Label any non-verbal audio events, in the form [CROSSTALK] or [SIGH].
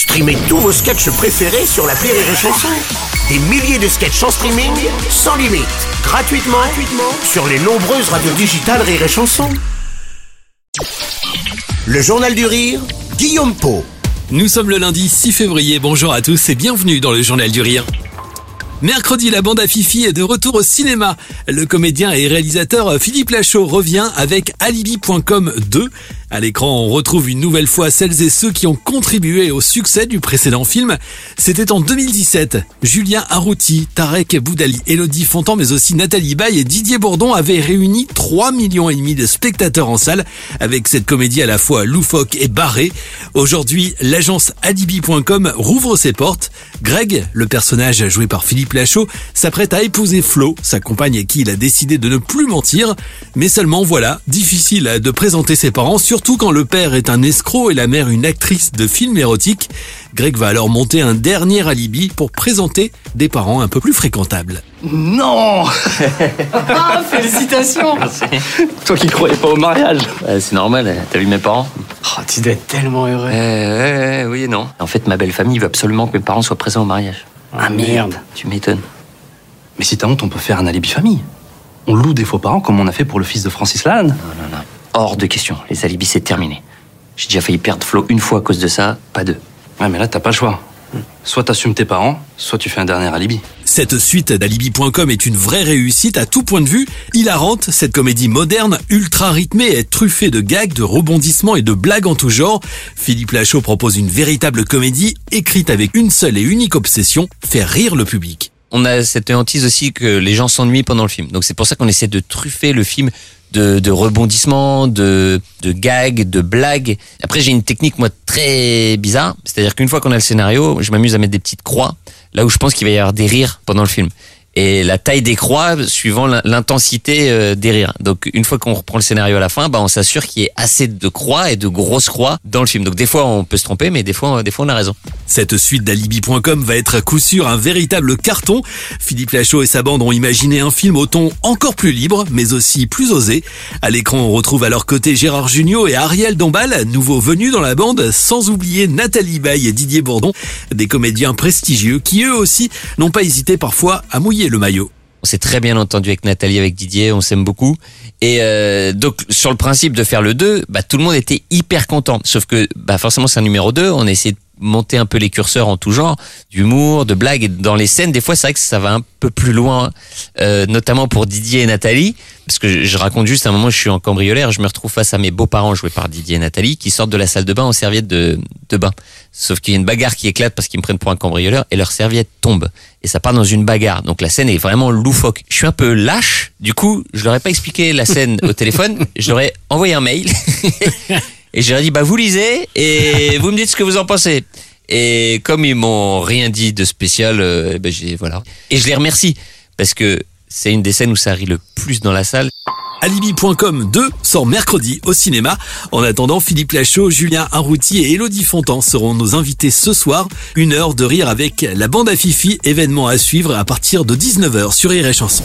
Streamez tous vos sketchs préférés sur la Rire et Chanson. Des milliers de sketchs en streaming, sans limite, gratuitement, gratuitement sur les nombreuses radios digitales Rire et Chanson. Le Journal du Rire, Guillaume Po. Nous sommes le lundi 6 février, bonjour à tous et bienvenue dans le Journal du Rire. Mercredi, la bande à Fifi est de retour au cinéma. Le comédien et réalisateur Philippe Lachaud revient avec Alibi.com 2. À l'écran, on retrouve une nouvelle fois celles et ceux qui ont contribué au succès du précédent film. C'était en 2017. Julien Arrouti, Tarek Boudali, Elodie Fontan, mais aussi Nathalie Baye et Didier Bourdon avaient réuni 3 millions et demi de spectateurs en salle avec cette comédie à la fois loufoque et barrée. Aujourd'hui, l'agence Alibi.com rouvre ses portes. Greg, le personnage joué par Philippe Lachaud, s'apprête à épouser Flo, sa compagne à qui il a décidé de ne plus mentir. Mais seulement voilà, difficile de présenter ses parents, surtout quand le père est un escroc et la mère une actrice de films érotiques. Greg va alors monter un dernier alibi pour présenter des parents un peu plus fréquentables. Non [LAUGHS] Ah, félicitations Toi qui croyais pas au mariage Ouais, C'est normal, t'as vu mes parents? Oh, tu dois être tellement heureux. euh, Oui et non. En fait, ma belle famille veut absolument que mes parents soient présents au mariage. Ah, merde. Tu m'étonnes. Mais si t'as honte, on peut faire un alibi famille. On loue des faux parents comme on a fait pour le fils de Francis Lalanne. Non, non, non. Hors de question. Les alibis, c'est terminé. J'ai déjà failli perdre Flo une fois à cause de ça, pas deux. Ouais, mais là, t'as pas le choix. Soit t'assumes tes parents, soit tu fais un dernier alibi. Cette suite d'Alibi.com est une vraie réussite à tout point de vue. Hilarante, cette comédie moderne, ultra rythmée est truffée de gags, de rebondissements et de blagues en tout genre. Philippe Lachaud propose une véritable comédie écrite avec une seule et unique obsession, faire rire le public. On a cette hantise aussi que les gens s'ennuient pendant le film. Donc c'est pour ça qu'on essaie de truffer le film de, de rebondissements, de, de gags, de blagues. Après, j'ai une technique, moi, très bizarre. C'est-à-dire qu'une fois qu'on a le scénario, je m'amuse à mettre des petites croix là où je pense qu'il va y avoir des rires pendant le film. Et la taille des croix suivant l'in- l'intensité euh, des rires. Donc une fois qu'on reprend le scénario à la fin, bah on s'assure qu'il y ait assez de croix et de grosses croix dans le film. Donc des fois on peut se tromper, mais des fois, des fois on a raison. Cette suite d'Alibi.com va être à coup sûr un véritable carton. Philippe Lachaud et sa bande ont imaginé un film au ton encore plus libre, mais aussi plus osé. À l'écran, on retrouve à leur côté Gérard Jugnot et Ariel Dombal, nouveaux venus dans la bande, sans oublier Nathalie Baye et Didier Bourdon, des comédiens prestigieux qui eux aussi n'ont pas hésité parfois à mouiller le maillot. On s'est très bien entendu avec Nathalie, avec Didier, on s'aime beaucoup. Et euh, donc sur le principe de faire le 2, bah, tout le monde était hyper content. Sauf que bah, forcément c'est un numéro 2, on a de monter un peu les curseurs en tout genre, d'humour, de blagues. Et dans les scènes, des fois c'est vrai que ça va un peu plus loin, euh, notamment pour Didier et Nathalie. Parce que je, raconte juste un moment, je suis en cambriolaire, je me retrouve face à mes beaux-parents joués par Didier et Nathalie qui sortent de la salle de bain en serviette de, de bain. Sauf qu'il y a une bagarre qui éclate parce qu'ils me prennent pour un cambrioleur et leur serviette tombe. Et ça part dans une bagarre. Donc la scène est vraiment loufoque. Je suis un peu lâche. Du coup, je leur ai pas expliqué la scène au téléphone. Je leur ai envoyé un mail. [LAUGHS] et je leur ai dit, bah, vous lisez et [LAUGHS] vous me dites ce que vous en pensez. Et comme ils m'ont rien dit de spécial, euh, ben j'ai, voilà. Et je les remercie. Parce que c'est une des scènes où ça rit le plus dans la salle. Alibi.com 2 sort mercredi au cinéma. En attendant, Philippe Lachaud, Julien Arrouti et Elodie Fontan seront nos invités ce soir. Une heure de rire avec la bande à Fifi, événement à suivre à partir de 19h sur Rire et Chanson.